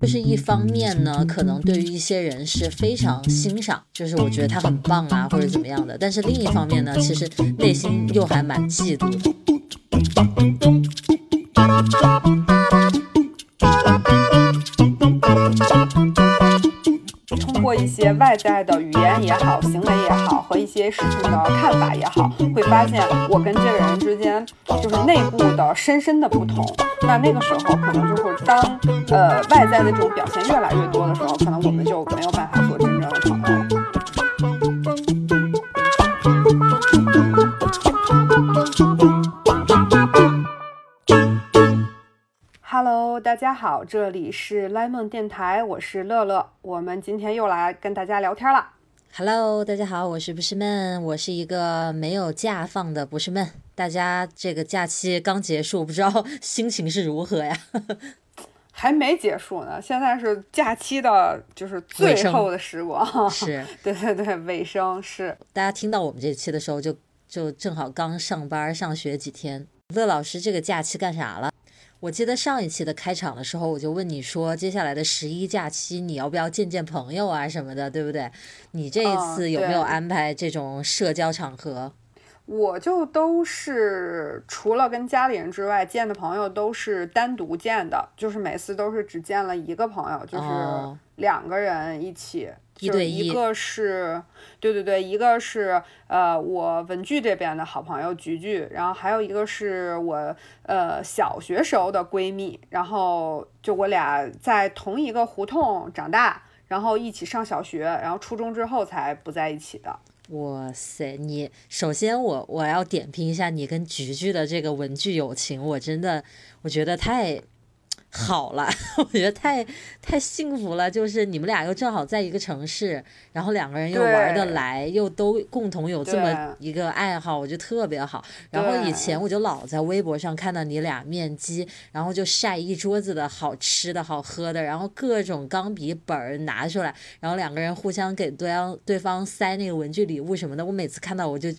就是一方面呢，可能对于一些人是非常欣赏，就是我觉得他很棒啊，或者怎么样的。但是另一方面呢，其实内心又还蛮嫉妒的。一些外在的语言也好，行为也好，和一些事情的看法也好，会发现我跟这个人之间就是内部的深深的不同。那那个时候，可能就是当呃外在的这种表现越来越多的时候，可能我们就没有办法做真正的朋友大家好，这里是 Lemon 电台，我是乐乐，我们今天又来跟大家聊天了。Hello，大家好，我是不是闷，我是一个没有假放的不是闷。大家这个假期刚结束，不知道 心情是如何呀？还没结束呢，现在是假期的，就是最后的时光。是，对对对，尾声是。大家听到我们这期的时候就，就正好刚上班上学几天。乐老师这个假期干啥了？我记得上一期的开场的时候，我就问你说，接下来的十一假期你要不要见见朋友啊什么的，对不对？你这一次有没有安排这种社交场合？我就都是除了跟家里人之外见的朋友都是单独见的，就是每次都是只见了一个朋友，就是两个人一起，一对一。一个是，对对对，一个是呃我文具这边的好朋友菊菊，然后还有一个是我呃小学时候的闺蜜，然后就我俩在同一个胡同长大，然后一起上小学，然后初中之后才不在一起的。哇塞，你首先我我要点评一下你跟菊菊的这个文具友情，我真的我觉得太好了，我觉得太太幸福了。就是你们俩又正好在一个城市，然后两个人又玩得来，又都共同有这么一个爱好，我觉得特别好。然后以前我就老在微博上看到你俩面基，然后就晒一桌子的好吃的好喝的，然后各种钢笔本儿拿出来，然后两个人互相给对方对方塞那个文具礼物什么的。我每次看到我就。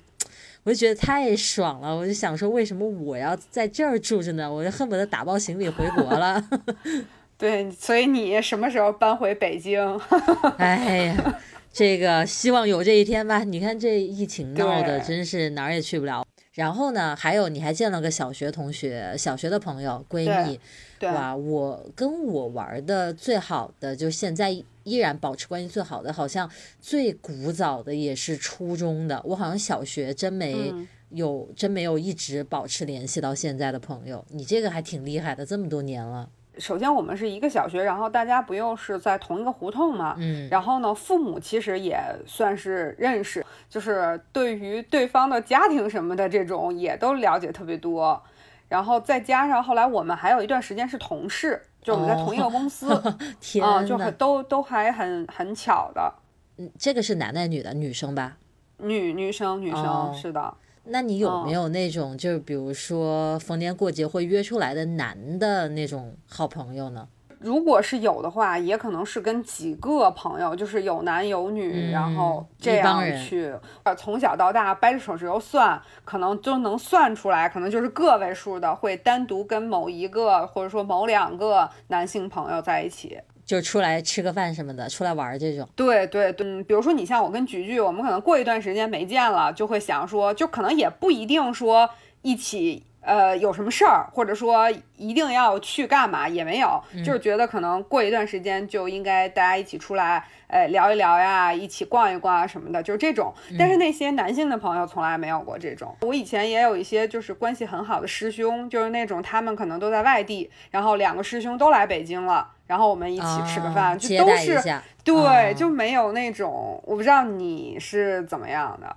我就觉得太爽了，我就想说，为什么我要在这儿住着呢？我就恨不得打包行李回国了。对，所以你什么时候搬回北京？哎呀，这个希望有这一天吧。你看这疫情闹的，真是哪儿也去不了。然后呢，还有你还见了个小学同学、小学的朋友、闺蜜，哇！我跟我玩的最好的，就现在依然保持关系最好的，好像最古早的也是初中的。我好像小学真没有，嗯、真没有一直保持联系到现在的朋友。你这个还挺厉害的，这么多年了。首先，我们是一个小学，然后大家不又是在同一个胡同嘛，嗯，然后呢，父母其实也算是认识，就是对于对方的家庭什么的这种也都了解特别多，然后再加上后来我们还有一段时间是同事，就我们在同一个公司，哦、天啊、嗯，就很都都还很很巧的。嗯，这个是男的女的？女生吧？女女生女生、哦、是的。那你有没有那种，就是比如说逢年过节会约出来的男的那种好朋友呢？如果是有的话，也可能是跟几个朋友，就是有男有女，嗯、然后这样去，呃，从小到大掰着手指头算，可能就能算出来，可能就是个位数的会单独跟某一个或者说某两个男性朋友在一起。就出来吃个饭什么的，出来玩这种。对对对，嗯，比如说你像我跟菊菊，我们可能过一段时间没见了，就会想说，就可能也不一定说一起，呃，有什么事儿，或者说一定要去干嘛，也没有，嗯、就是觉得可能过一段时间就应该大家一起出来，呃，聊一聊呀，一起逛一逛啊什么的，就是这种。但是那些男性的朋友从来没有过这种。我以前也有一些就是关系很好的师兄，就是那种他们可能都在外地，然后两个师兄都来北京了。然后我们一起吃个饭，哦、就都是对、哦，就没有那种，我不知道你是怎么样的。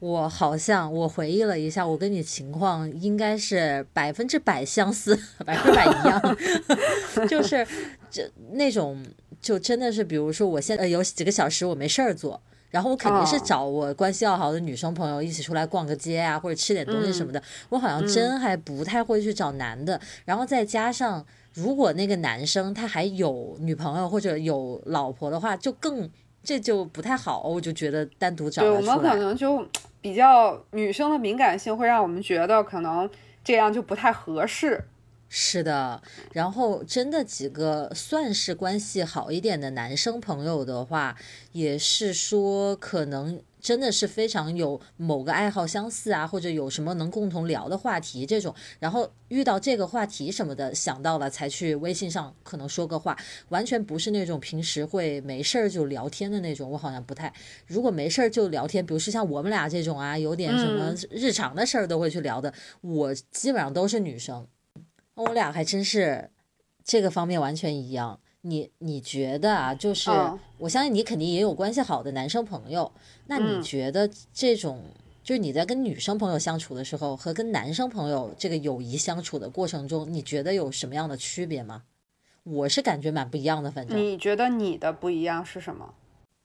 我好像我回忆了一下，我跟你情况应该是百分之百相似，百分之百一样，就是这那种就真的是，比如说我现在有几个小时我没事儿做。然后我肯定是找我关系要好的女生朋友一起出来逛个街啊，或者吃点东西什么的。嗯、我好像真还不太会去找男的。嗯、然后再加上，如果那个男生他还有女朋友或者有老婆的话，就更这就不太好。我就觉得单独找对我们可能就比较女生的敏感性会让我们觉得可能这样就不太合适。是的，然后真的几个算是关系好一点的男生朋友的话，也是说可能真的是非常有某个爱好相似啊，或者有什么能共同聊的话题这种，然后遇到这个话题什么的想到了才去微信上可能说个话，完全不是那种平时会没事儿就聊天的那种，我好像不太。如果没事儿就聊天，比如说像我们俩这种啊，有点什么日常的事儿都会去聊的，我基本上都是女生。我俩还真是这个方面完全一样。你你觉得啊？就是我相信你肯定也有关系好的男生朋友。那你觉得这种就是你在跟女生朋友相处的时候和跟男生朋友这个友谊相处的过程中，你觉得有什么样的区别吗？我是感觉蛮不一样的。反正你觉得你的不一样是什么？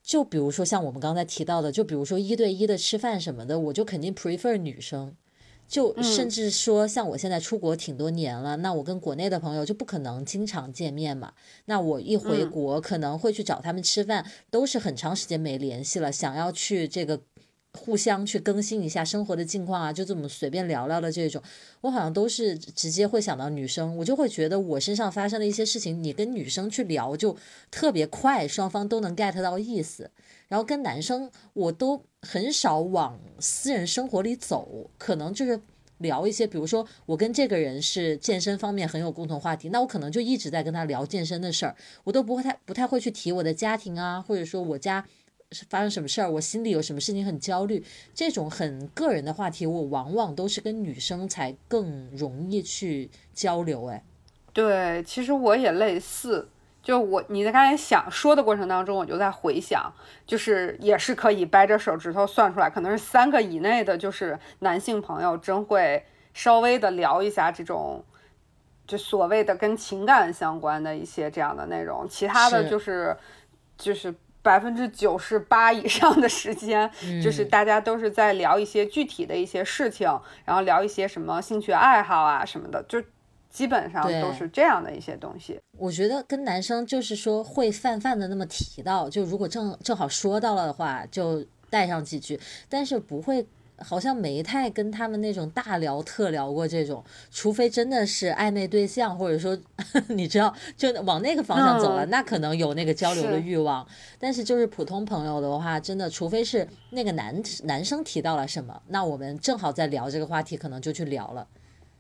就比如说像我们刚才提到的，就比如说一对一的吃饭什么的，我就肯定 prefer 女生。就甚至说，像我现在出国挺多年了，那我跟国内的朋友就不可能经常见面嘛。那我一回国，可能会去找他们吃饭，都是很长时间没联系了，想要去这个互相去更新一下生活的近况啊，就这么随便聊聊的这种，我好像都是直接会想到女生，我就会觉得我身上发生的一些事情，你跟女生去聊就特别快，双方都能 get 到意思。然后跟男生我都很少往私人生活里走，可能就是聊一些，比如说我跟这个人是健身方面很有共同话题，那我可能就一直在跟他聊健身的事儿，我都不会太不太会去提我的家庭啊，或者说我家是发生什么事儿，我心里有什么事情很焦虑，这种很个人的话题，我往往都是跟女生才更容易去交流。哎，对，其实我也类似。就我你在刚才想说的过程当中，我就在回想，就是也是可以掰着手指头算出来，可能是三个以内的，就是男性朋友真会稍微的聊一下这种，就所谓的跟情感相关的一些这样的内容，其他的就是就是百分之九十八以上的时间，就是大家都是在聊一些具体的一些事情，然后聊一些什么兴趣爱好啊什么的，就。基本上都是这样的一些东西。我觉得跟男生就是说会泛泛的那么提到，就如果正正好说到了的话，就带上几句，但是不会，好像没太跟他们那种大聊特聊过这种，除非真的是暧昧对象，或者说 你知道就往那个方向走了，那可能有那个交流的欲望。但是就是普通朋友的话，真的除非是那个男男生提到了什么，那我们正好在聊这个话题，可能就去聊了。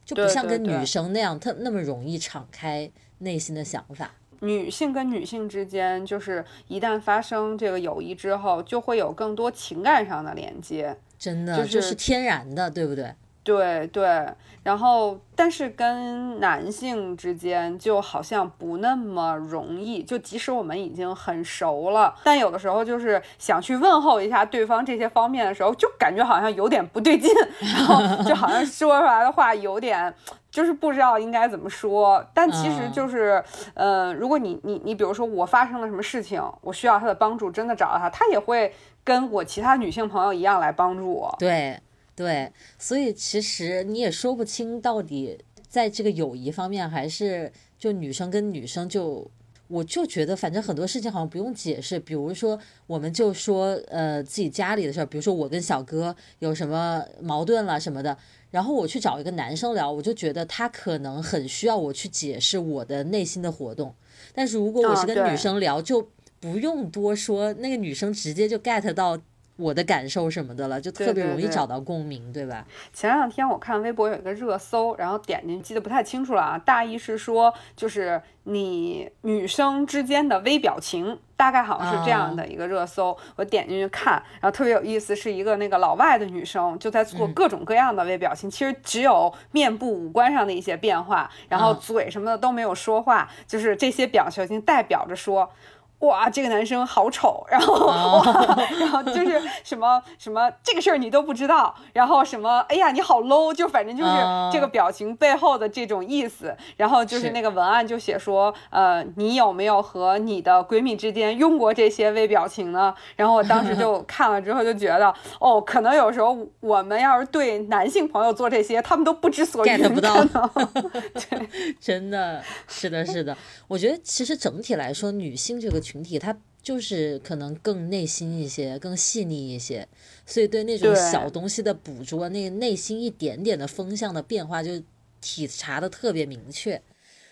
就不像跟女生那样，特那么容易敞开内心的想法。女性跟女性之间，就是一旦发生这个友谊之后，就会有更多情感上的连接。真的，就是天然的，对不对？对对，然后但是跟男性之间就好像不那么容易，就即使我们已经很熟了，但有的时候就是想去问候一下对方这些方面的时候，就感觉好像有点不对劲，然后就好像说出来的话有点就是不知道应该怎么说。但其实就是，呃，如果你你你比如说我发生了什么事情，我需要他的帮助，真的找到他，他也会跟我其他女性朋友一样来帮助我。对。对，所以其实你也说不清到底在这个友谊方面，还是就女生跟女生就，我就觉得反正很多事情好像不用解释。比如说，我们就说呃自己家里的事儿，比如说我跟小哥有什么矛盾了什么的，然后我去找一个男生聊，我就觉得他可能很需要我去解释我的内心的活动。但是如果我是跟女生聊，就不用多说，那个女生直接就 get 到。我的感受什么的了，就特别容易找到共鸣，对吧？前两天我看微博有一个热搜，然后点进记得不太清楚了啊，大意是说就是你女生之间的微表情，大概好像是这样的一个热搜。我点进去看，然后特别有意思，是一个那个老外的女生就在做各种各样的微表情，其实只有面部五官上的一些变化，然后嘴什么的都没有说话，就是这些表情代表着说。哇，这个男生好丑，然后 哇，然后就是什么什么这个事儿你都不知道，然后什么哎呀你好 low，就反正就是这个表情背后的这种意思，然后就是那个文案就写说，呃，你有没有和你的闺蜜之间用过这些微表情呢？然后我当时就 看了之后就觉得，哦，可能有时候我们要是对男性朋友做这些，他们都不知所以，get 不到，对，真的是的，是的，我觉得其实整体来说，女性这个群。体他就是可能更内心一些，更细腻一些，所以对那种小东西的捕捉，那内心一点点的风向的变化就体察的特别明确。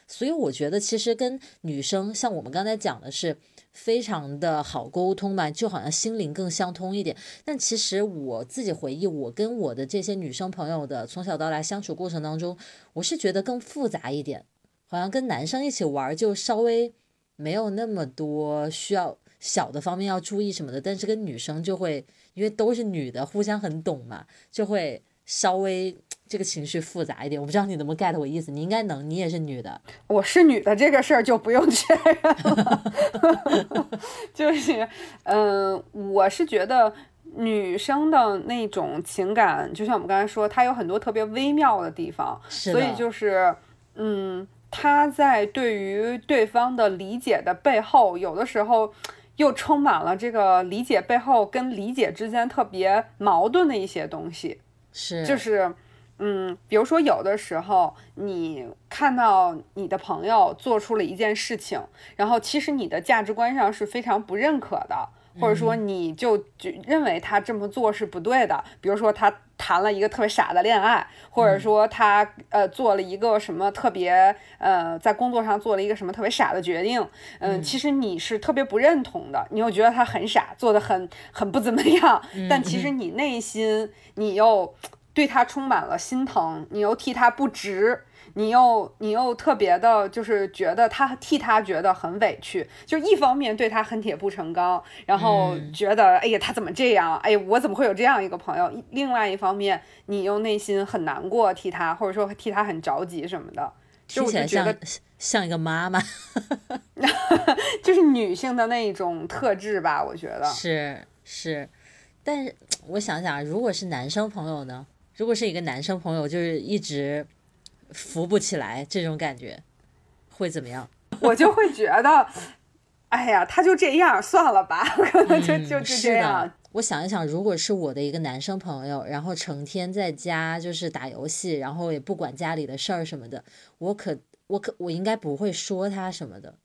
所以我觉得其实跟女生像我们刚才讲的是非常的好沟通嘛，就好像心灵更相通一点。但其实我自己回忆，我跟我的这些女生朋友的从小到大相处过程当中，我是觉得更复杂一点，好像跟男生一起玩就稍微没有那么多需要小的方面要注意什么的，但是跟女生就会因为都是女的，互相很懂嘛，就会稍微。这个情绪复杂一点，我不知道你能不能 get 我意思，你应该能，你也是女的。我是女的，这个事儿就不用确认了。就是，嗯，我是觉得女生的那种情感，就像我们刚才说，她有很多特别微妙的地方，所以就是，嗯，她在对于对方的理解的背后，有的时候又充满了这个理解背后跟理解之间特别矛盾的一些东西，是，就是。嗯，比如说有的时候你看到你的朋友做出了一件事情，然后其实你的价值观上是非常不认可的，或者说你就就认为他这么做是不对的。比如说他谈了一个特别傻的恋爱，或者说他呃做了一个什么特别呃在工作上做了一个什么特别傻的决定，嗯，其实你是特别不认同的，你又觉得他很傻，做的很很不怎么样，但其实你内心你又。对他充满了心疼，你又替他不值，你又你又特别的，就是觉得他替他觉得很委屈，就一方面对他恨铁不成钢，然后觉得哎呀他怎么这样，哎呀我怎么会有这样一个朋友？另外一方面你又内心很难过，替他或者说替他很着急什么的，听起来像像一个妈妈，就是女性的那一种特质吧，我觉得。是是，但是我想想，如果是男生朋友呢？如果是一个男生朋友，就是一直扶不起来这种感觉，会怎么样？我就会觉得，哎呀，他就这样，算了吧，可能就就是这样。我想一想，如果是我的一个男生朋友，然后成天在家就是打游戏，然后也不管家里的事儿什么的，我可我可我应该不会说他什么的，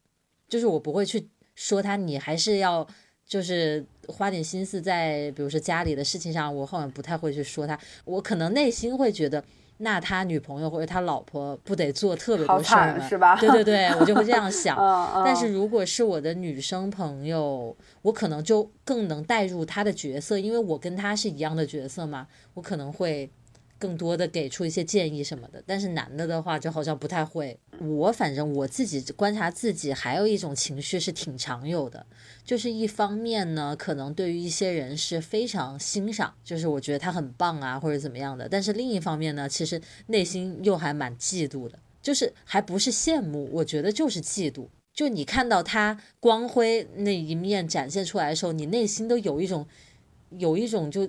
就是我不会去说他，你还是要。就是花点心思在，比如说家里的事情上，我好像不太会去说他。我可能内心会觉得，那他女朋友或者他老婆不得做特别多事儿吗？是吧？对对对，我就会这样想。但是如果是我的女生朋友，我可能就更能带入他的角色，因为我跟他是一样的角色嘛，我可能会。更多的给出一些建议什么的，但是男的的话就好像不太会。我反正我自己观察自己，还有一种情绪是挺常有的，就是一方面呢，可能对于一些人是非常欣赏，就是我觉得他很棒啊或者怎么样的，但是另一方面呢，其实内心又还蛮嫉妒的，就是还不是羡慕，我觉得就是嫉妒。就你看到他光辉那一面展现出来的时候，你内心都有一种有一种就。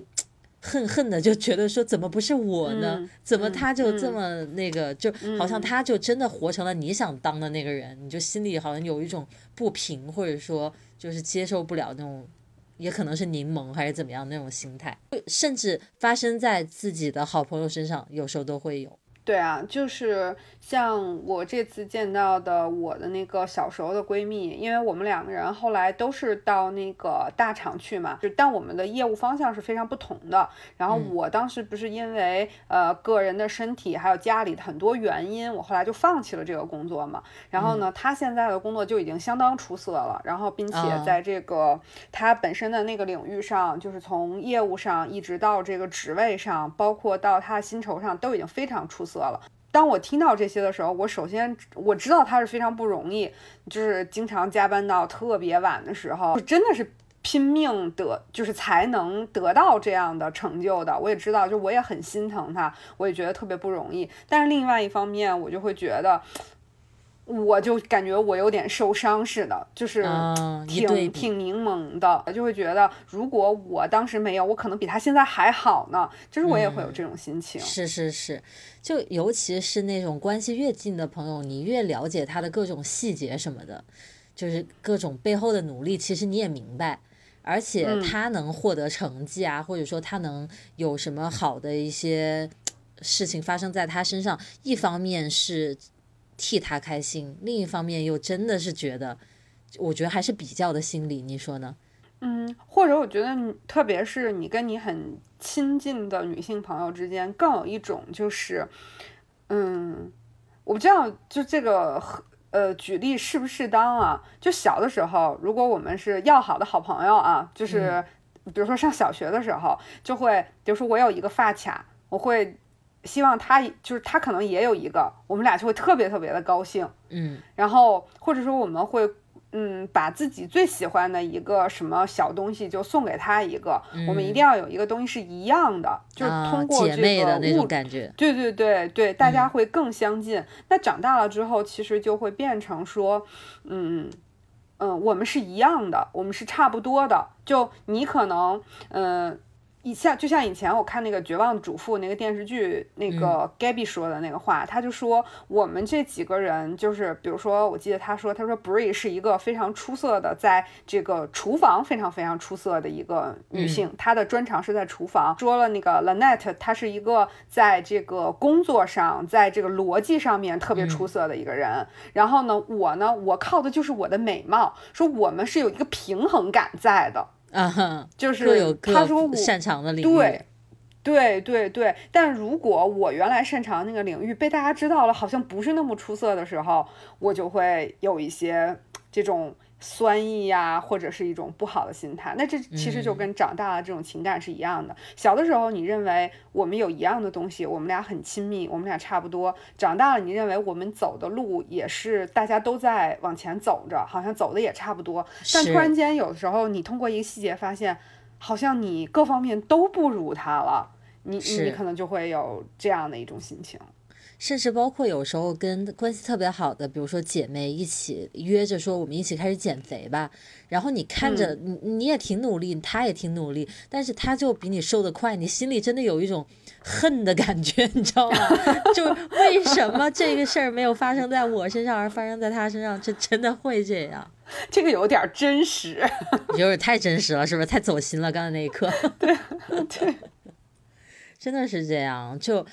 恨恨的就觉得说怎么不是我呢？怎么他就这么那个，就好像他就真的活成了你想当的那个人，你就心里好像有一种不平，或者说就是接受不了那种，也可能是柠檬还是怎么样那种心态，甚至发生在自己的好朋友身上，有时候都会有。对啊，就是像我这次见到的我的那个小时候的闺蜜，因为我们两个人后来都是到那个大厂去嘛，就但我们的业务方向是非常不同的。然后我当时不是因为呃个人的身体还有家里的很多原因，我后来就放弃了这个工作嘛。然后呢，她现在的工作就已经相当出色了，然后并且在这个她本身的那个领域上，就是从业务上一直到这个职位上，包括到她的薪酬上，都已经非常出色。色了。当我听到这些的时候，我首先我知道他是非常不容易，就是经常加班到特别晚的时候，真的是拼命得，就是才能得到这样的成就的。我也知道，就我也很心疼他，我也觉得特别不容易。但是另外一方面，我就会觉得。我就感觉我有点受伤似的，就是挺挺柠檬的，就会觉得如果我当时没有，我可能比他现在还好呢。就是我也会有这种心情。是是是，就尤其是那种关系越近的朋友，你越了解他的各种细节什么的，就是各种背后的努力，其实你也明白。而且他能获得成绩啊，或者说他能有什么好的一些事情发生在他身上，一方面是。替他开心，另一方面又真的是觉得，我觉得还是比较的心理，你说呢？嗯，或者我觉得，特别是你跟你很亲近的女性朋友之间，更有一种就是，嗯，我不知道就这个呃举例适不适当啊？就小的时候，如果我们是要好的好朋友啊，就是比如说上小学的时候，就会比如说我有一个发卡，我会希望他就是他可能也有一个，我们俩就会特别特别的高兴。嗯，然后或者说我们会。嗯，把自己最喜欢的一个什么小东西就送给他一个，我们一定要有一个东西是一样的，就是通过姐妹的那种感觉。对对对对，大家会更相近。那长大了之后，其实就会变成说，嗯嗯，我们是一样的，我们是差不多的。就你可能，嗯。以像就像以前我看那个《绝望的主妇》那个电视剧，那个 Gabby 说的那个话，他就说我们这几个人就是，比如说，我记得他说，他说 Bree 是一个非常出色的，在这个厨房非常非常出色的一个女性，她的专长是在厨房。说了那个 Lanette，她是一个在这个工作上，在这个逻辑上面特别出色的一个人。然后呢，我呢，我靠的就是我的美貌。说我们是有一个平衡感在的。啊，就是他说我擅长的领域，对，对对对。但如果我原来擅长那个领域被大家知道了，好像不是那么出色的时候，我就会有一些这种。酸意呀，或者是一种不好的心态，那这其实就跟长大了这种情感是一样的。小的时候，你认为我们有一样的东西，我们俩很亲密，我们俩差不多。长大了，你认为我们走的路也是大家都在往前走着，好像走的也差不多。但突然间，有的时候你通过一个细节发现，好像你各方面都不如他了，你你可能就会有这样的一种心情。甚至包括有时候跟关系特别好的，比如说姐妹一起约着说我们一起开始减肥吧，然后你看着你你也挺努力，他也挺努力，但是他就比你瘦得快，你心里真的有一种恨的感觉，你知道吗？就为什么这个事儿没有发生在我身上，而发生在他身上？这真的会这样？这个有点真实，有点太真实了，是不是？太走心了，刚才那一刻。对 对。真的是这样，就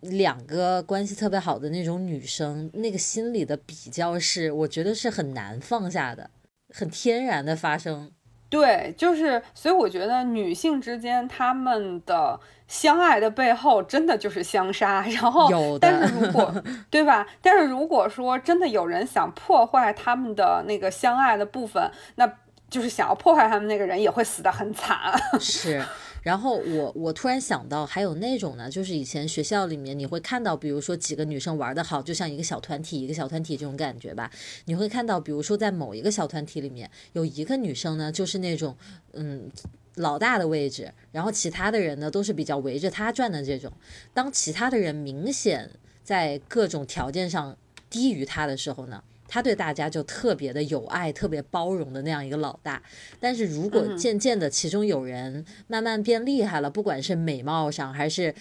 两个关系特别好的那种女生，那个心里的比较是，我觉得是很难放下的，很天然的发生。对，就是，所以我觉得女性之间她们的相爱的背后，真的就是相杀。然后，但是如果对吧？但是如果说真的有人想破坏他们的那个相爱的部分，那就是想要破坏他们那个人也会死得很惨。是。然后我我突然想到，还有那种呢，就是以前学校里面你会看到，比如说几个女生玩的好，就像一个小团体，一个小团体这种感觉吧。你会看到，比如说在某一个小团体里面，有一个女生呢，就是那种嗯老大的位置，然后其他的人呢都是比较围着她转的这种。当其他的人明显在各种条件上低于她的时候呢？他对大家就特别的有爱，特别包容的那样一个老大。但是如果渐渐的其中有人慢慢变厉害了，不管是美貌上，还是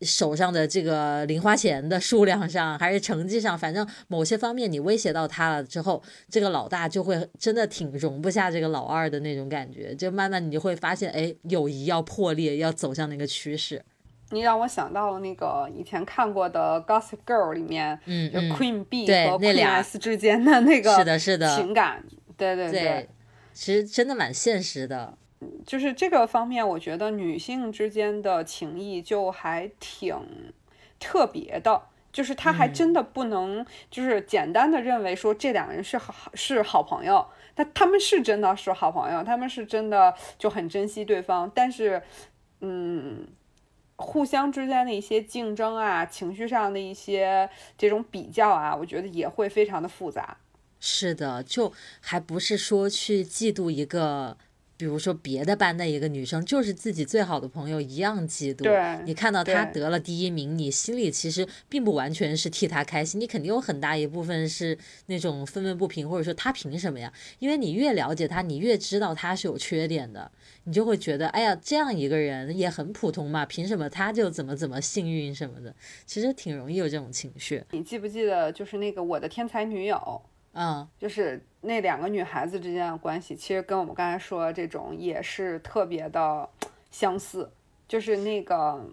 手上的这个零花钱的数量上，还是成绩上，反正某些方面你威胁到他了之后，这个老大就会真的挺容不下这个老二的那种感觉。就慢慢你就会发现，哎，友谊要破裂，要走向那个趋势。你让我想到了那个以前看过的《Gossip Girl》里面，嗯，Queen B 和 Queen S 之间的那个是的，是的情感，对对对，其实真的蛮现实的。就是这个方面，我觉得女性之间的情谊就还挺特别的，就是她还真的不能就是简单的认为说这两个人是好是好朋友，但他们是真的是好朋友，他们是真的就很珍惜对方，但是，嗯。互相之间的一些竞争啊，情绪上的一些这种比较啊，我觉得也会非常的复杂。是的，就还不是说去嫉妒一个。比如说别的班的一个女生，就是自己最好的朋友一样嫉妒。对，你看到她得了第一名，你心里其实并不完全是替她开心，你肯定有很大一部分是那种愤愤不平，或者说她凭什么呀？因为你越了解她，你越知道她是有缺点的，你就会觉得，哎呀，这样一个人也很普通嘛，凭什么她就怎么怎么幸运什么的？其实挺容易有这种情绪。你记不记得，就是那个我的天才女友？嗯，就是那两个女孩子之间的关系，其实跟我们刚才说的这种也是特别的相似。就是那个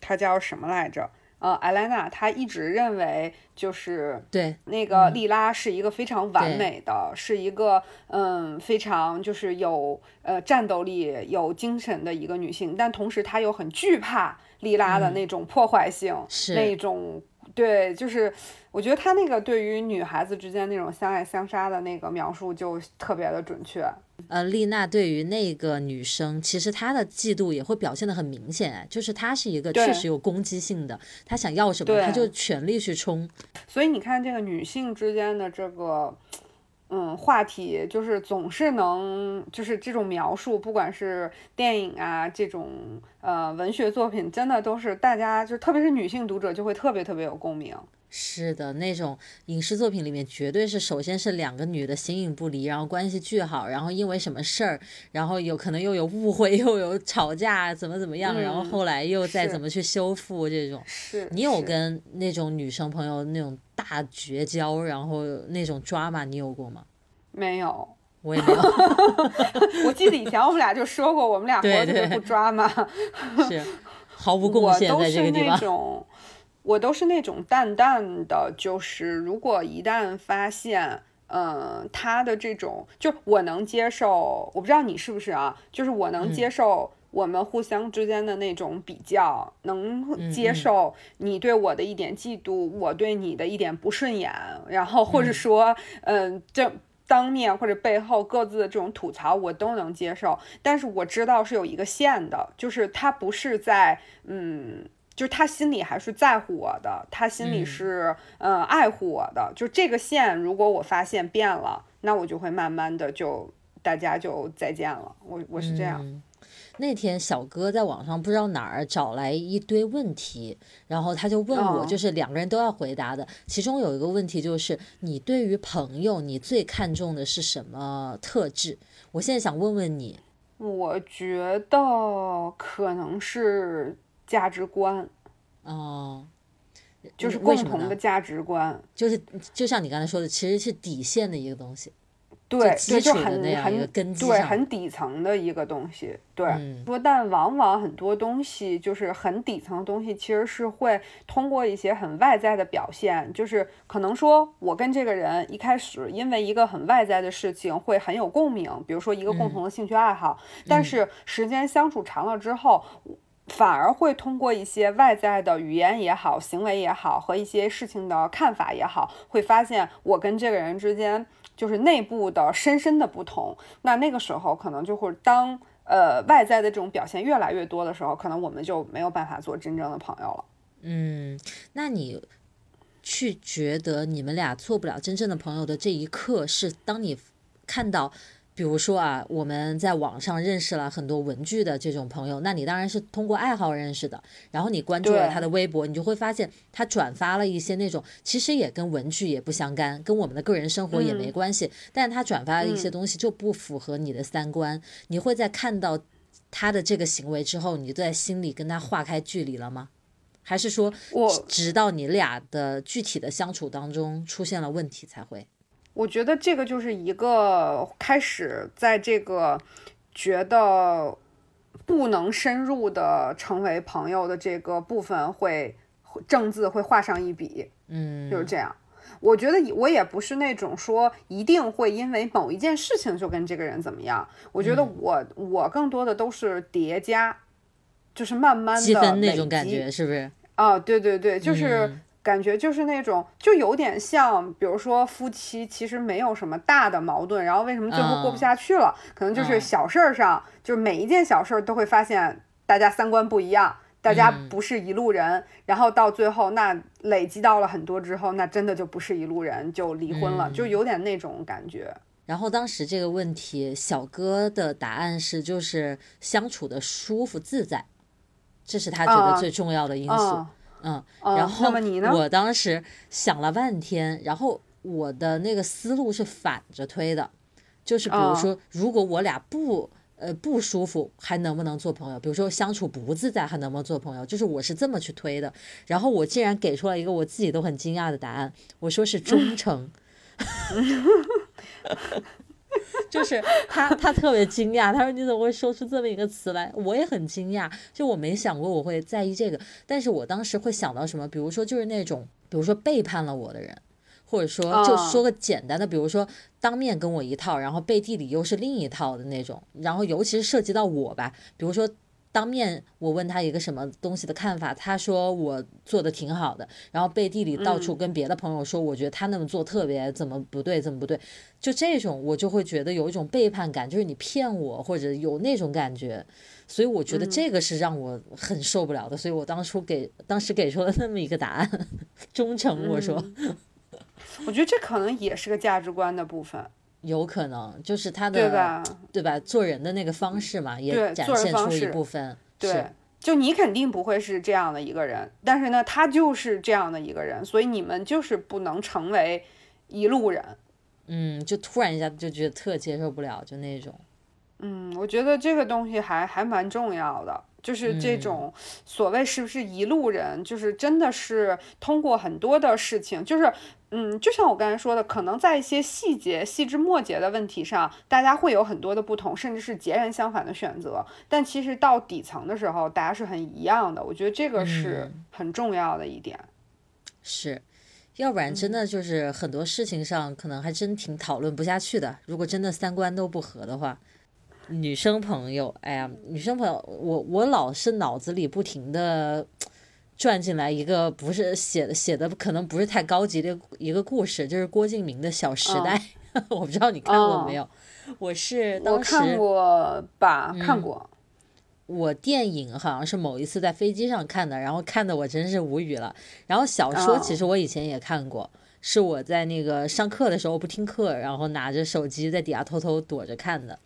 她叫什么来着？呃，艾莱娜，她一直认为就是对那个莉拉是一个非常完美的，是一个嗯非常就是有呃战斗力、有精神的一个女性，但同时她又很惧怕莉拉的那种破坏性，那种。对，就是我觉得他那个对于女孩子之间那种相爱相杀的那个描述就特别的准确。呃，丽娜对于那个女生，其实她的嫉妒也会表现的很明显，就是她是一个确实有攻击性的，她想要什么，她就全力去冲。所以你看，这个女性之间的这个。嗯，话题就是总是能，就是这种描述，不管是电影啊，这种呃文学作品，真的都是大家就特别是女性读者就会特别特别有共鸣。是的，那种影视作品里面绝对是，首先是两个女的形影不离，然后关系巨好，然后因为什么事儿，然后有可能又有误会，又有吵架，怎么怎么样，然后后来又再怎么去修复这种。是你有跟那种女生朋友那种大绝交，然后那种抓马，你有过吗？没有，我也没有。我记得以前我们俩就说过，我们俩活着不抓嘛，是毫无贡献在这个地方。我都是那种淡淡的，就是如果一旦发现，嗯，他的这种，就我能接受，我不知道你是不是啊，就是我能接受我们互相之间的那种比较，能接受你对我的一点嫉妒，我对你的一点不顺眼，然后或者说，嗯，这当面或者背后各自的这种吐槽，我都能接受，但是我知道是有一个线的，就是他不是在，嗯。就是他心里还是在乎我的，他心里是呃爱护我的。就这个线，如果我发现变了，那我就会慢慢的就大家就再见了。我我是这样。那天小哥在网上不知道哪儿找来一堆问题，然后他就问我，就是两个人都要回答的。其中有一个问题就是，你对于朋友，你最看重的是什么特质？我现在想问问你。我觉得可能是。价值观，哦，就是共同的价值观，就是就像你刚才说的，其实是底线的一个东西，对，基础的那样一个根基对，很底层的一个东西，对。说，但往往很多东西就是很底层的东西，其实是会通过一些很外在的表现，就是可能说我跟这个人一开始因为一个很外在的事情会很有共鸣，比如说一个共同的兴趣爱好，但是时间相处长了之后。反而会通过一些外在的语言也好，行为也好，和一些事情的看法也好，会发现我跟这个人之间就是内部的深深的不同。那那个时候可能就会当呃外在的这种表现越来越多的时候，可能我们就没有办法做真正的朋友了。嗯，那你去觉得你们俩做不了真正的朋友的这一刻，是当你看到。比如说啊，我们在网上认识了很多文具的这种朋友，那你当然是通过爱好认识的。然后你关注了他的微博，你就会发现他转发了一些那种其实也跟文具也不相干，跟我们的个人生活也没关系，但他转发的一些东西就不符合你的三观。你会在看到他的这个行为之后，你在心里跟他划开距离了吗？还是说，直到你俩的具体的相处当中出现了问题才会？我觉得这个就是一个开始，在这个觉得不能深入的成为朋友的这个部分，会正字会画上一笔，嗯，就是这样。我觉得我也不是那种说一定会因为某一件事情就跟这个人怎么样。我觉得我我更多的都是叠加，就是慢慢的积分那种感觉，是不是？啊，对对对，就是。感觉就是那种，就有点像，比如说夫妻其实没有什么大的矛盾，然后为什么最后过不下去了？可能就是小事儿上，就是每一件小事儿都会发现大家三观不一样，大家不是一路人，然后到最后那累积到了很多之后，那真的就不是一路人，就离婚了，就有点那种感觉。然后当时这个问题，小哥的答案是就是相处的舒服自在，这是他觉得最重要的因素。嗯，然后我当时想了半天，然后我的那个思路是反着推的，就是比如说，如果我俩不呃不舒服，还能不能做朋友？比如说相处不自在，还能不能做朋友？就是我是这么去推的。然后我竟然给出了一个我自己都很惊讶的答案，我说是忠诚。就是他，他特别惊讶，他说：“你怎么会说出这么一个词来？”我也很惊讶，就我没想过我会在意这个，但是我当时会想到什么？比如说，就是那种，比如说背叛了我的人，或者说就说个简单的，比如说当面跟我一套，然后背地里又是另一套的那种，然后尤其是涉及到我吧，比如说。当面我问他一个什么东西的看法，他说我做的挺好的，然后背地里到处跟别的朋友说，我觉得他那么做特别怎么不对，怎么不对，就这种我就会觉得有一种背叛感，就是你骗我或者有那种感觉，所以我觉得这个是让我很受不了的，所以我当初给当时给出了那么一个答案，忠诚，我说。我觉得这可能也是个价值观的部分，有可能就是他的对吧？对吧？做人的那个方式嘛，也展现出一部分。对，就你肯定不会是这样的一个人，但是呢，他就是这样的一个人，所以你们就是不能成为一路人。嗯，就突然一下就觉得特接受不了，就那种。嗯，我觉得这个东西还还蛮重要的。就是这种所谓是不是一路人，就是真的是通过很多的事情，就是嗯，就像我刚才说的，可能在一些细节、细枝末节的问题上，大家会有很多的不同，甚至是截然相反的选择。但其实到底层的时候，大家是很一样的。我觉得这个是很重要的一点。是，要不然真的就是很多事情上可能还真挺讨论不下去的。如果真的三观都不合的话。女生朋友，哎呀，女生朋友，我我老是脑子里不停的转进来一个不是写的写的可能不是太高级的一个故事，就是郭敬明的《小时代》，我不知道你看过没有？我是当时看过吧，看过。我电影好像是某一次在飞机上看的，然后看的我真是无语了。然后小说其实我以前也看过，是我在那个上课的时候不听课，然后拿着手机在底下偷偷躲着看的。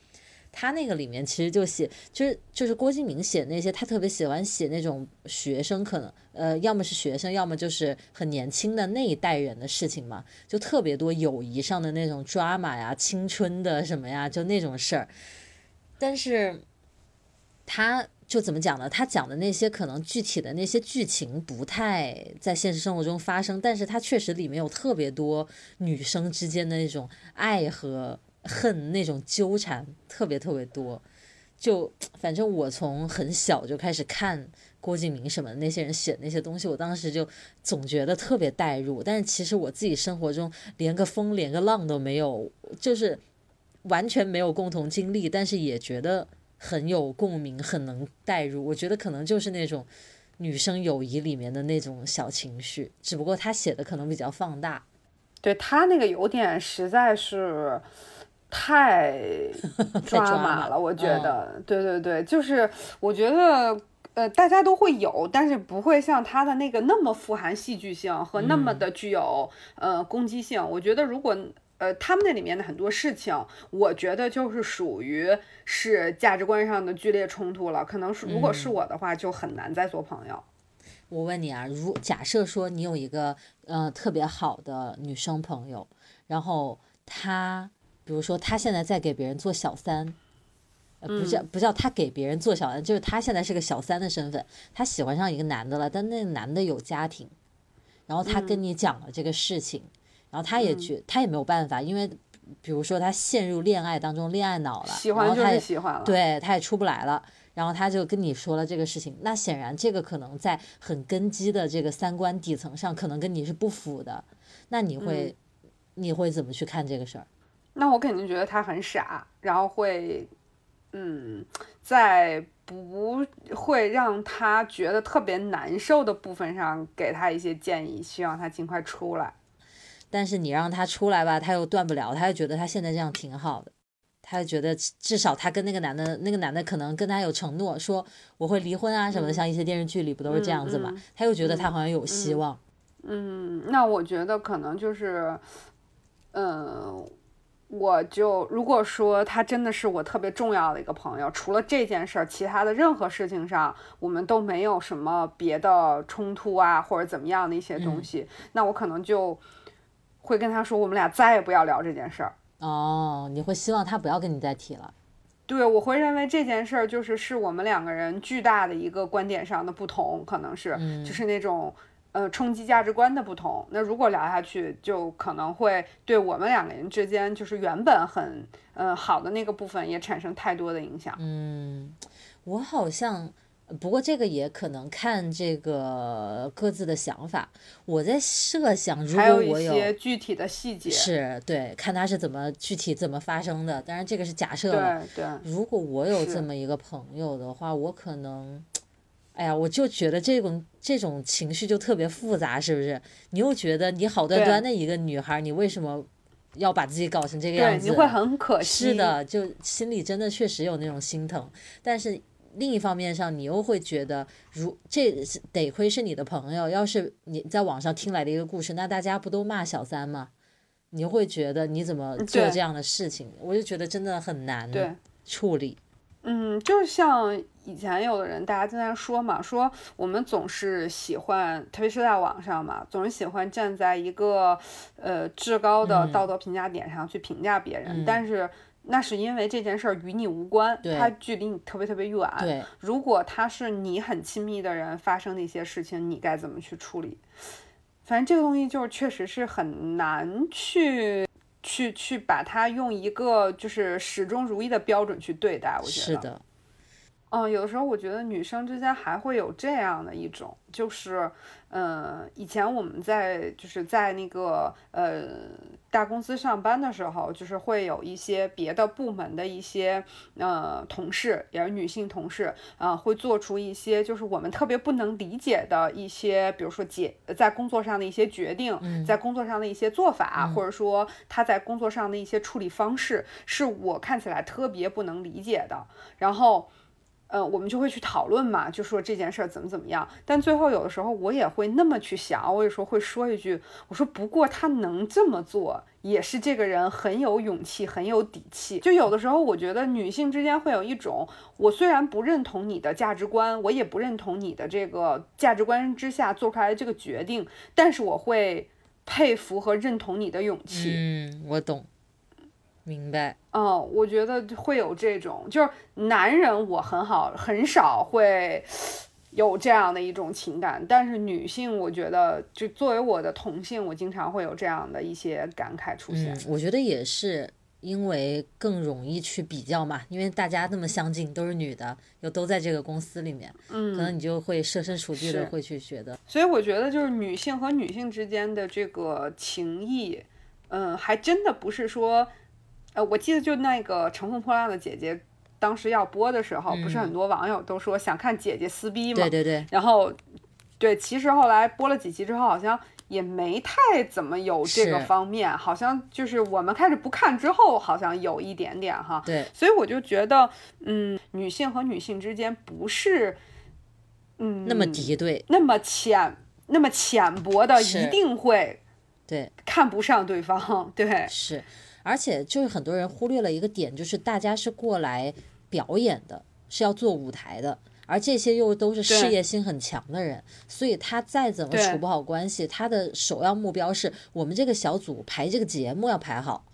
他那个里面其实就写，就是就是郭敬明写那些，他特别喜欢写那种学生，可能呃，要么是学生，要么就是很年轻的那一代人的事情嘛，就特别多友谊上的那种抓马呀、青春的什么呀，就那种事儿。但是，他就怎么讲呢？他讲的那些可能具体的那些剧情不太在现实生活中发生，但是他确实里面有特别多女生之间的那种爱和。恨那种纠缠特别特别多，就反正我从很小就开始看郭敬明什么那些人写那些东西，我当时就总觉得特别代入。但是其实我自己生活中连个风连个浪都没有，就是完全没有共同经历，但是也觉得很有共鸣，很能代入。我觉得可能就是那种女生友谊里面的那种小情绪，只不过他写的可能比较放大。对他那个有点实在是。太抓马了，我觉得，对对对，就是我觉得，呃，大家都会有，但是不会像他的那个那么富含戏剧性和那么的具有呃攻击性。我觉得如果呃他们那里面的很多事情，我觉得就是属于是价值观上的剧烈冲突了。可能是如果是我的话，就很难再做朋友。我问你啊，如假设说你有一个呃特别好的女生朋友，然后她。比如说，他现在在给别人做小三，呃，不叫不叫他给别人做小三，就是他现在是个小三的身份，他喜欢上一个男的了，但那个男的有家庭，然后他跟你讲了这个事情，然后他也觉他也没有办法，因为比如说他陷入恋爱当中，恋爱脑了，喜欢就是喜欢了，对，他也出不来了，然后他就跟你说了这个事情，那显然这个可能在很根基的这个三观底层上，可能跟你是不符的，那你会你会怎么去看这个事儿？那我肯定觉得他很傻，然后会，嗯，在不会让他觉得特别难受的部分上给他一些建议，希望他尽快出来。但是你让他出来吧，他又断不了，他又觉得他现在这样挺好的，他就觉得至少他跟那个男的，那个男的可能跟他有承诺，说我会离婚啊什么的，像一些电视剧里不都是这样子嘛？他又觉得他好像有希望。嗯，那我觉得可能就是，嗯。我就如果说他真的是我特别重要的一个朋友，除了这件事儿，其他的任何事情上，我们都没有什么别的冲突啊，或者怎么样的一些东西，那我可能就会跟他说，我们俩再也不要聊这件事儿。哦，你会希望他不要跟你再提了？对，我会认为这件事儿就是是我们两个人巨大的一个观点上的不同，可能是就是那种。呃，冲击价值观的不同，那如果聊下去，就可能会对我们两个人之间，就是原本很呃好的那个部分，也产生太多的影响。嗯，我好像不过这个也可能看这个各自的想法。我在设想，如果我有一些具体的细节，是对，看他是怎么具体怎么发生的。当然这个是假设了。对对。如果我有这么一个朋友的话，我可能，哎呀，我就觉得这种这种情绪就特别复杂，是不是？你又觉得你好端端的一个女孩，你为什么要把自己搞成这个样子？你会很可惜。是的，就心里真的确实有那种心疼，但是。另一方面上，你又会觉得，如这得亏是你的朋友，要是你在网上听来的一个故事，那大家不都骂小三吗？你会觉得你怎么做这样的事情？我就觉得真的很难处理。嗯，就像以前有的人，大家经常说嘛，说我们总是喜欢，特别是在网上嘛，总是喜欢站在一个呃至高的道德评价点上去评价别人，但是。那是因为这件事儿与你无关，它距离你特别特别远。对，如果他是你很亲密的人发生的一些事情，你该怎么去处理？反正这个东西就是确实是很难去去去把它用一个就是始终如一的标准去对待。我觉得。嗯，有的时候我觉得女生之间还会有这样的一种，就是，嗯，以前我们在就是在那个呃大公司上班的时候，就是会有一些别的部门的一些呃同事，也是女性同事，啊，会做出一些就是我们特别不能理解的一些，比如说解在工作上的一些决定，在工作上的一些做法，或者说她在工作上的一些处理方式，是我看起来特别不能理解的，然后。呃，我们就会去讨论嘛，就说这件事儿怎么怎么样。但最后有的时候我也会那么去想，我有时候会说一句，我说不过他能这么做，也是这个人很有勇气、很有底气。就有的时候我觉得女性之间会有一种，我虽然不认同你的价值观，我也不认同你的这个价值观之下做出来的这个决定，但是我会佩服和认同你的勇气。嗯，我懂。明白，嗯，我觉得会有这种，就是男人我很好，很少会有这样的一种情感，但是女性，我觉得就作为我的同性，我经常会有这样的一些感慨出现。我觉得也是因为更容易去比较嘛，因为大家那么相近，都是女的，又都在这个公司里面，嗯，可能你就会设身处地的会去觉得。所以我觉得就是女性和女性之间的这个情谊，嗯，还真的不是说。呃，我记得就那个《乘风破浪的姐姐》，当时要播的时候，不是很多网友都说想看姐姐撕逼嘛？对对对。然后，对，其实后来播了几集之后，好像也没太怎么有这个方面，好像就是我们开始不看之后，好像有一点点哈。对。所以我就觉得，嗯，女性和女性之间不是，嗯，那么敌对，那么浅，那么浅薄的，一定会对看不上对方，对是。而且就是很多人忽略了一个点，就是大家是过来表演的，是要做舞台的，而这些又都是事业心很强的人，所以他再怎么处不好关系，他的首要目标是我们这个小组排这个节目要排好。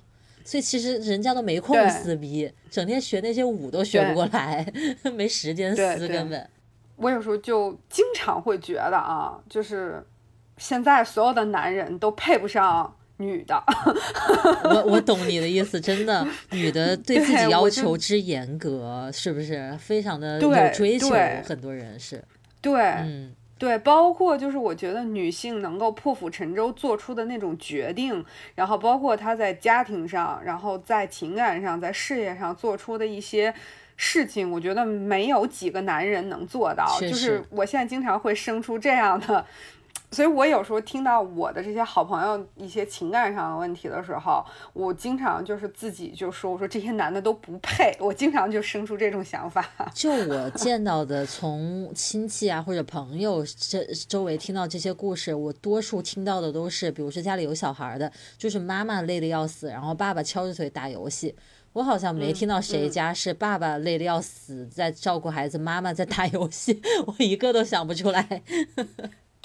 所以其实人家都没空撕逼，整天学那些舞都学不过来，没时间撕根本。我有时候就经常会觉得啊，就是现在所有的男人都配不上。女的，我我懂你的意思，真的，女的 对自己要求之严格，是不是非常的有追求？很多人是，对，嗯，对，包括就是我觉得女性能够破釜沉舟做出的那种决定，然后包括她在家庭上，然后在情感上，在事业上做出的一些事情，我觉得没有几个男人能做到。就是我现在经常会生出这样的。所以，我有时候听到我的这些好朋友一些情感上的问题的时候，我经常就是自己就说：“我说这些男的都不配。”我经常就生出这种想法。就我见到的，从亲戚啊或者朋友这周围听到这些故事，我多数听到的都是，比如说家里有小孩的，就是妈妈累得要死，然后爸爸敲着腿打游戏。我好像没听到谁家是爸爸累得要死在照顾孩子，妈妈在打游戏，我一个都想不出来。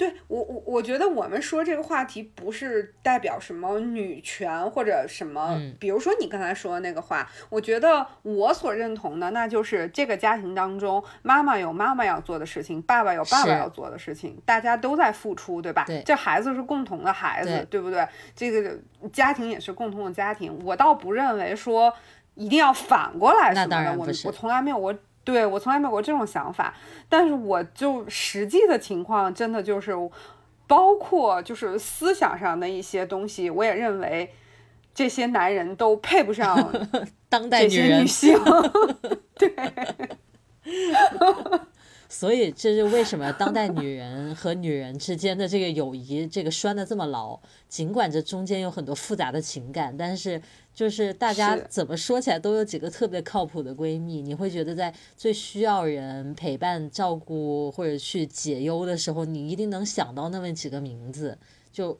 对我我我觉得我们说这个话题不是代表什么女权或者什么，比如说你刚才说的那个话，我觉得我所认同的那就是这个家庭当中，妈妈有妈妈要做的事情，爸爸有爸爸要做的事情，大家都在付出，对吧？对，这孩子是共同的孩子，对不对？这个家庭也是共同的家庭，我倒不认为说一定要反过来什么的，我我从来没有我。对我从来没有过这种想法，但是我就实际的情况真的就是，包括就是思想上的一些东西，我也认为这些男人都配不上 当代女性，对。所以这是为什么当代女人和女人之间的这个友谊，这个拴的这么牢。尽管这中间有很多复杂的情感，但是就是大家怎么说起来都有几个特别靠谱的闺蜜。你会觉得在最需要人陪伴、照顾或者去解忧的时候，你一定能想到那么几个名字。就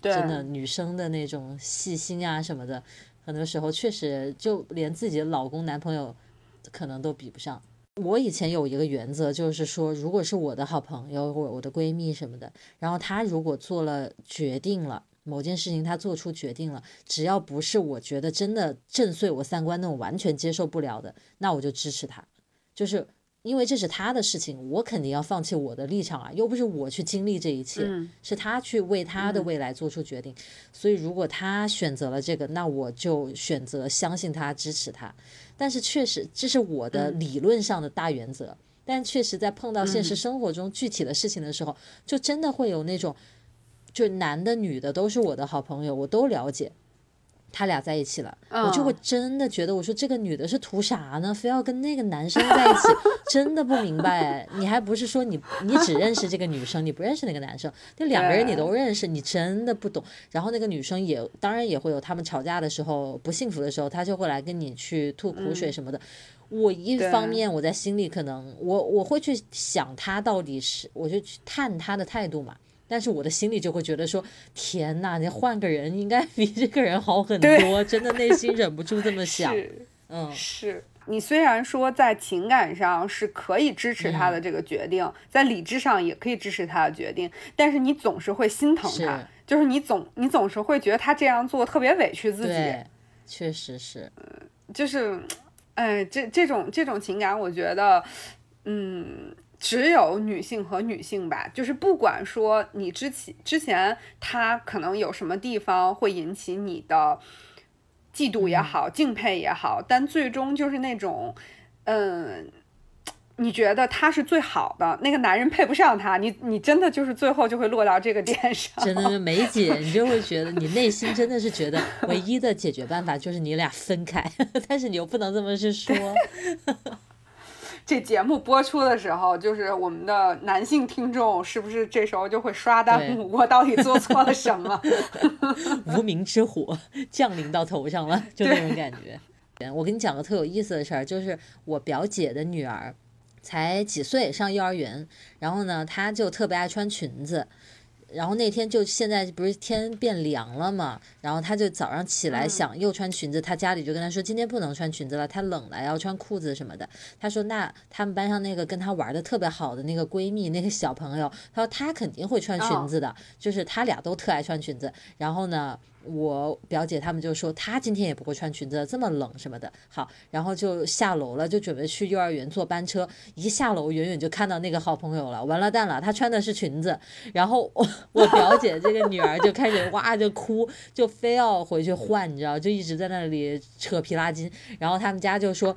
真的女生的那种细心啊什么的，很多时候确实就连自己的老公、男朋友可能都比不上。我以前有一个原则，就是说，如果是我的好朋友或我的闺蜜什么的，然后她如果做了决定了某件事情，她做出决定了，只要不是我觉得真的震碎我三观那种完全接受不了的，那我就支持她，就是。因为这是他的事情，我肯定要放弃我的立场啊，又不是我去经历这一切，是他去为他的未来做出决定。所以如果他选择了这个，那我就选择相信他，支持他。但是确实，这是我的理论上的大原则。但确实在碰到现实生活中具体的事情的时候，就真的会有那种，就男的女的都是我的好朋友，我都了解。他俩在一起了，我就会真的觉得，我说这个女的是图啥呢？非要跟那个男生在一起，真的不明白。你还不是说你你只认识这个女生，你不认识那个男生，就两个人你都认识，你真的不懂。然后那个女生也当然也会有他们吵架的时候，不幸福的时候，她就会来跟你去吐苦水什么的。我一方面我在心里可能我我会去想他到底是，我就去探他的态度嘛。但是我的心里就会觉得说，天呐，你换个人应该 比这个人好很多，真的内心忍不住这么想。嗯，是你虽然说在情感上是可以支持他的这个决定，在理智上也可以支持他的决定，但是你总是会心疼他，就是你总你总是会觉得他这样做特别委屈自己。确实是，嗯，就是，哎，这这种这种情感，我觉得，嗯。只有女性和女性吧，就是不管说你之前之前他可能有什么地方会引起你的嫉妒也好、敬佩也好，但最终就是那种，嗯，你觉得他是最好的，那个男人配不上他，你你真的就是最后就会落到这个点上，真的是梅姐，你就会觉得 你内心真的是觉得唯一的解决办法就是你俩分开，但是你又不能这么去说。这节目播出的时候，就是我们的男性听众是不是这时候就会刷弹幕？我到底做错了什么？无名之火降临到头上了，就那种感觉。我跟你讲个特有意思的事儿，就是我表姐的女儿才几岁，上幼儿园，然后呢，她就特别爱穿裙子。然后那天就现在不是天变凉了嘛，然后她就早上起来想又穿裙子，她家里就跟她说今天不能穿裙子了，太冷了，要穿裤子什么的。她说那他们班上那个跟她玩的特别好的那个闺蜜那个小朋友，她说她肯定会穿裙子的，就是她俩都特爱穿裙子。然后呢？我表姐他们就说她今天也不会穿裙子，这么冷什么的。好，然后就下楼了，就准备去幼儿园坐班车。一下楼，远远就看到那个好朋友了，完了蛋了，她穿的是裙子。然后我 我表姐这个女儿就开始哇就哭，就非要回去换，你知道，就一直在那里扯皮拉筋。然后他们家就说。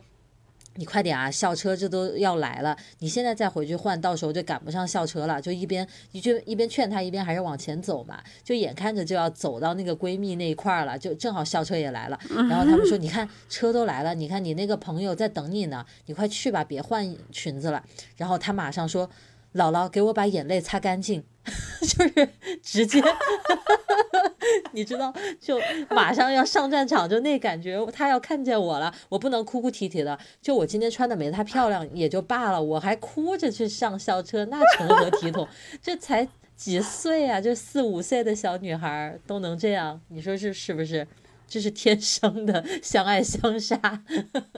你快点啊，校车这都要来了，你现在再回去换，到时候就赶不上校车了。就一边一句一边劝她，一边还是往前走嘛。就眼看着就要走到那个闺蜜那一块儿了，就正好校车也来了。然后他们说：“你看车都来了，你看你那个朋友在等你呢，你快去吧，别换裙子了。”然后她马上说。姥姥，给我把眼泪擦干净，就是直接 你知道，就马上要上战场，就那感觉，他要看见我了，我不能哭哭啼啼的。就我今天穿的没他漂亮也就罢了，我还哭着去上校车，那成何体统？这才几岁啊，就四五岁的小女孩都能这样，你说是是不是？这是天生的相爱相杀。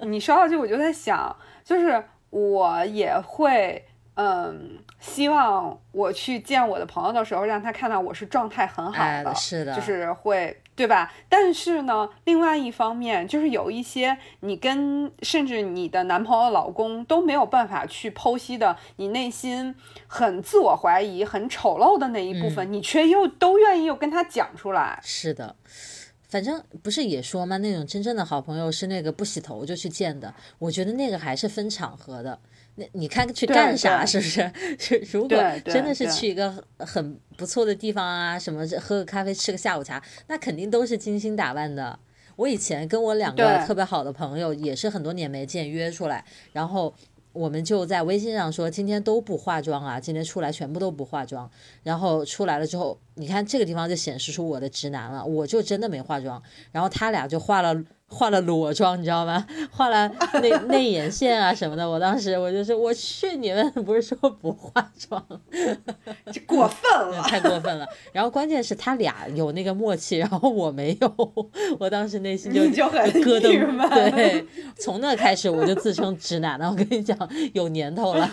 你说到这，我就在想，就是我也会。嗯，希望我去见我的朋友的时候，让他看到我是状态很好的，是的，就是会，对吧？但是呢，另外一方面，就是有一些你跟甚至你的男朋友、老公都没有办法去剖析的，你内心很自我怀疑、很丑陋的那一部分，你却又都愿意又跟他讲出来。是的，反正不是也说吗？那种真正的好朋友是那个不洗头就去见的。我觉得那个还是分场合的。那你看去干啥？是不是？是如果真的是去一个很不错的地方啊，什么喝个咖啡、吃个下午茶，那肯定都是精心打扮的。我以前跟我两个特别好的朋友，也是很多年没见，约出来，然后。我们就在微信上说，今天都不化妆啊，今天出来全部都不化妆。然后出来了之后，你看这个地方就显示出我的直男了，我就真的没化妆。然后他俩就化了。化了裸妆，你知道吗？画了内 内眼线啊什么的。我当时我就说，我去，你们不是说不化妆，就过分了，太过分了。然后关键是他俩有那个默契，然后我没有。我当时内心就就咯噔。对，从那开始我就自称直男了。我跟你讲，有年头了。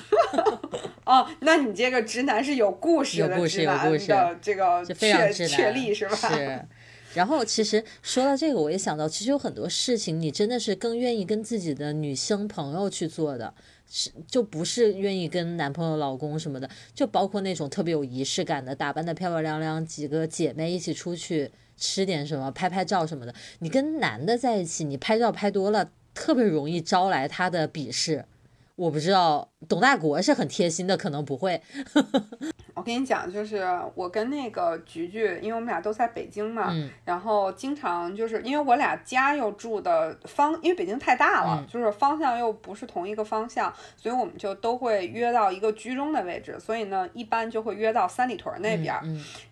哦，那你这个直男是有故事的，有故事，有故事的这个确确立是吧？是。然后其实说到这个，我也想到，其实有很多事情，你真的是更愿意跟自己的女生朋友去做的，是就不是愿意跟男朋友、老公什么的，就包括那种特别有仪式感的，打扮的漂漂亮亮，几个姐妹一起出去吃点什么，拍拍照什么的。你跟男的在一起，你拍照拍多了，特别容易招来他的鄙视。我不知道，董大国是很贴心的，可能不会。我跟你讲，就是我跟那个菊菊，因为我们俩都在北京嘛，然后经常就是因为我俩家又住的方，因为北京太大了，就是方向又不是同一个方向，所以我们就都会约到一个居中的位置，所以呢，一般就会约到三里屯那边。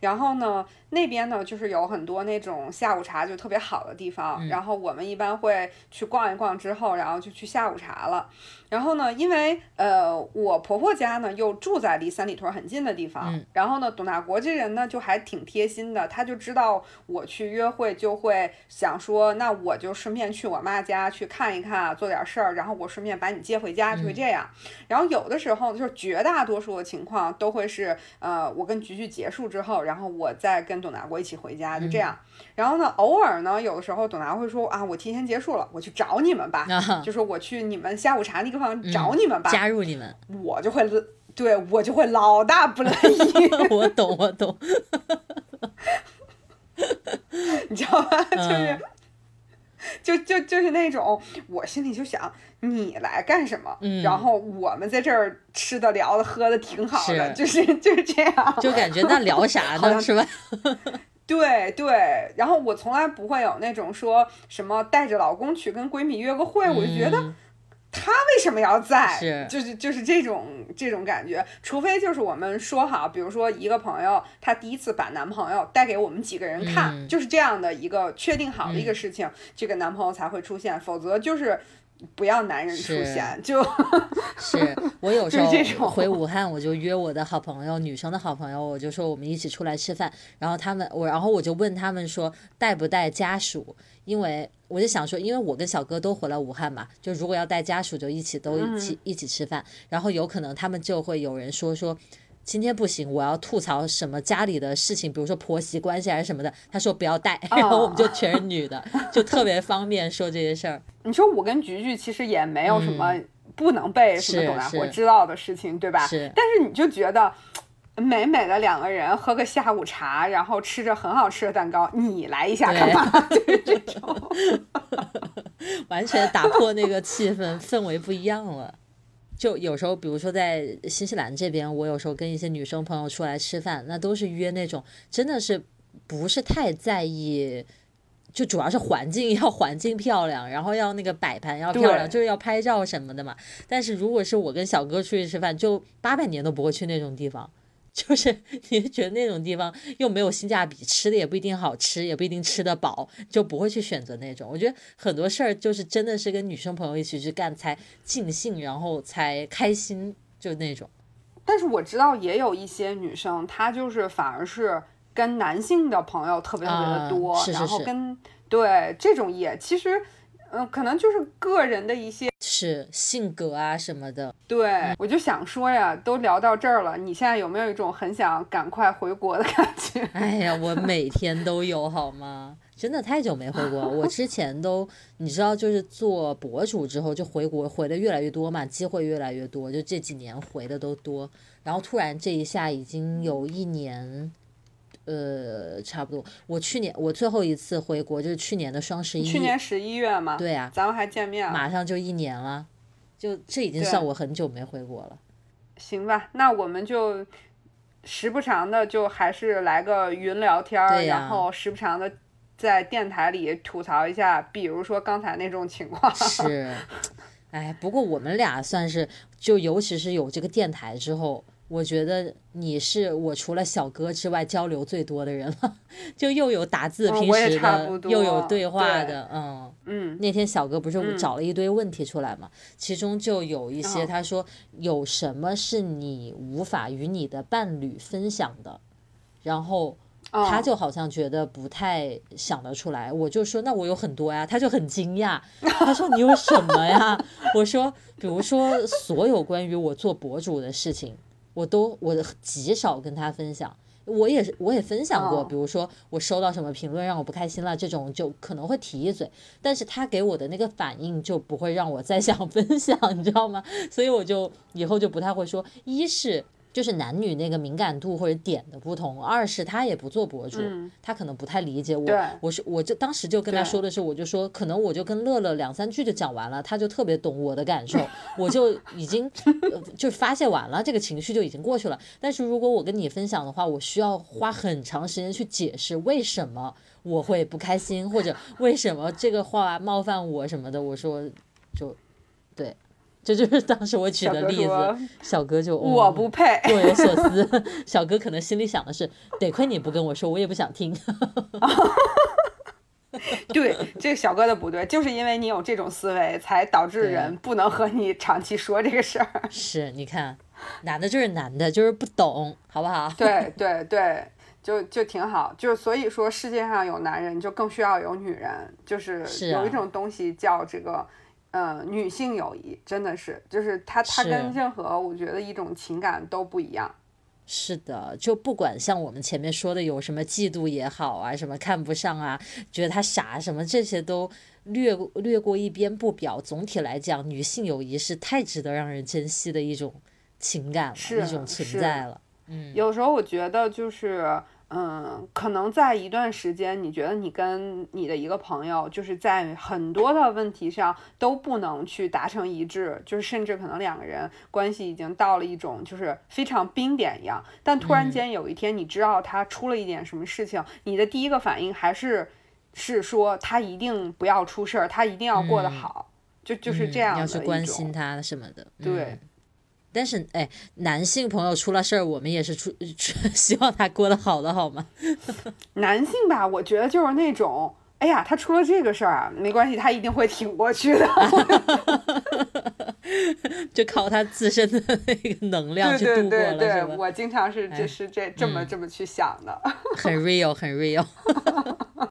然后呢，那边呢就是有很多那种下午茶就特别好的地方，然后我们一般会去逛一逛之后，然后就去下午茶了。然后呢，因为呃，我婆婆家呢又住在离三里屯很近的地方。然后呢，董大国这人呢就还挺贴心的，他就知道我去约会，就会想说，那我就顺便去我妈家去看一看，做点事儿，然后我顺便把你接回家，就会这样。然后有的时候就是绝大多数的情况都会是，呃，我跟菊菊结束之后，然后我再跟董大国一起回家，就这样。然后呢，偶尔呢，有的时候董大会说啊，我提前结束了，我去找你们吧，就是我去你们下午茶那个地方找你们吧，加入你们，我就会，对我就会老大不乐意。我懂，我懂，你知道吧？就是，就就就是那种，我心里就想，你来干什么？然后我们在这儿吃的、聊的、喝的挺好的，就是就是这样，就感觉那聊啥呢？是吧？对对，然后我从来不会有那种说什么带着老公去跟闺蜜约个会，我就觉得他为什么要在？就是就是这种这种感觉，除非就是我们说好，比如说一个朋友她第一次把男朋友带给我们几个人看，就是这样的一个确定好的一个事情，这个男朋友才会出现，否则就是。不要男人出现，就 是。我有时候 回武汉，我就约我的好朋友，女生的好朋友，我就说我们一起出来吃饭。然后他们我，然后我就问他们说带不带家属，因为我就想说，因为我跟小哥都回了武汉嘛，就如果要带家属，就一起都一起一起吃饭。然后有可能他们就会有人说说。今天不行，我要吐槽什么家里的事情，比如说婆媳关系还是什么的。他说不要带，然后我们就全是女的，就特别方便说这些事儿。你说我跟菊菊其实也没有什么不能被什么董大国知道的事情，对吧？是。但是你就觉得美美的两个人喝个下午茶，然后吃着很好吃的蛋糕，你来一下干嘛？就是这种，完全打破那个气氛，氛围不一样了。就有时候，比如说在新西兰这边，我有时候跟一些女生朋友出来吃饭，那都是约那种真的是不是太在意，就主要是环境要环境漂亮，然后要那个摆盘要漂亮，就是要拍照什么的嘛。但是如果是我跟小哥出去吃饭，就八百年都不会去那种地方。就是你觉得那种地方又没有性价比，吃的也不一定好吃，也不一定吃得饱，就不会去选择那种。我觉得很多事儿就是真的是跟女生朋友一起去干才尽兴，然后才开心，就那种。但是我知道也有一些女生，她就是反而是跟男性的朋友特别特别的多，然后跟对这种也其实。嗯，可能就是个人的一些是性格啊什么的。对，我就想说呀，都聊到这儿了，你现在有没有一种很想赶快回国的感觉？哎呀，我每天都有，好吗？真的太久没回国。我之前都，你知道，就是做博主之后就回国，回的越来越多嘛，机会越来越多，就这几年回的都多。然后突然这一下已经有一年。呃，差不多。我去年我最后一次回国就是去年的双十一，去年十一月嘛，对啊，咱们还见面了，马上就一年了，就这已经算我很久没回国了。行吧，那我们就时不常的就还是来个云聊天儿，然后时不常的在电台里吐槽一下，比如说刚才那种情况。是，哎，不过我们俩算是，就尤其是有这个电台之后，我觉得你是我除了小哥之外交流最多的人了，就又有打字平时的，又有对话的，嗯。嗯那天小哥不是嗯找了一堆问题出来嘛，其中就有一些哦他说有什么是你无法与你的伴侣分享的，然后哦他就好像觉得不太想得出来，我就说那我有很多呀，他就很惊讶，他说你有什么呀？我说比如说所有关于我做博主的事情，我都我极少跟他分享。我也是，我也分享过，哦比如说我收到什么评论让我不开心了，这种就可能会提一嘴，但是他给我的那个反应就不会让我再想分享，你知道吗？所以我就以后就不太会说，一是就是男女那个敏感度或者点的不同，二是他也不做博主，嗯他可能不太理解我对，我是我就当时就跟他说的是，我就说可能我就跟乐乐两三句就讲完了，他就特别懂我的感受，我就已经呃就发泄完了，这个情绪就已经过去了。但是如果我跟你分享的话，我需要花很长时间去解释为什么我会不开心，或者为什么这个话冒犯我什么的。我说就对，这就是当时我举的例子。小哥就嗯我不配。若有所思，小哥可能心里想的是，得亏你不跟我说，我也不想听。对，这个小哥的不对，就是因为你有这种思维，才导致人不能和你长期说这个事儿。是，你看，男的就是男的，就是不懂，好不好？对对对，就就挺好。就所以说，世界上有男人，就更需要有女人。就是有一种东西叫这个，呃，女性友谊，真的是，就是它它跟任何我觉得一种情感都不一样。是的，就不管像我们前面说的有什么嫉妒也好啊，什么看不上啊，觉得他傻什么，这些都略略过一边不表。总体来讲，女性友谊是太值得让人珍惜的一种情感了，是一种存在了。嗯，有时候我觉得就是，嗯，可能在一段时间，你觉得你跟你的一个朋友，就是在很多的问题上都不能去达成一致，就是甚至可能两个人关系已经到了一种就是非常冰点一样。但突然嗯间有一天，你知道他出了一点什么事情，你的第一个反应还是是说他一定不要出事儿，他一定要过得嗯好，就就是嗯这样的要去关心他什么的。对嗯但是，哎，男性朋友出了事儿，我们也是出 出希望他过得好的，好吗？男性吧，我觉得就是那种，哎呀，他出了这个事儿啊，没关系，他一定会挺过去的。就靠他自身的那个能量对对去度过对对，了，是吧？我经常是哎就是这这么嗯这么去想的。很 real，很 real。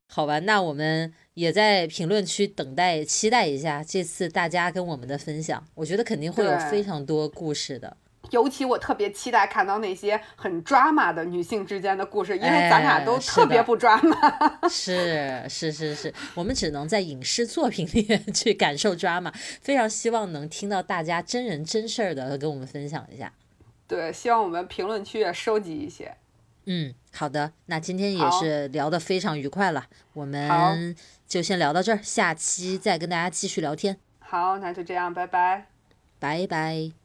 好吧，那我们也在评论区等待、期待一下这次大家跟我们的分享。我觉得肯定会有非常多故事的。尤其我特别期待看到那些很抓马的女性之间的故事，因为哎咱俩都特别不抓马。是是是是，我们只能在影视作品里面去感受 drama，非常希望能听到大家真人真事儿的跟我们分享一下。对，希望我们评论区也收集一些。嗯，好的，那今天也是聊得非常愉快了，我们就先聊到这儿，下期再跟大家继续聊天，好，那就这样，拜拜。拜拜。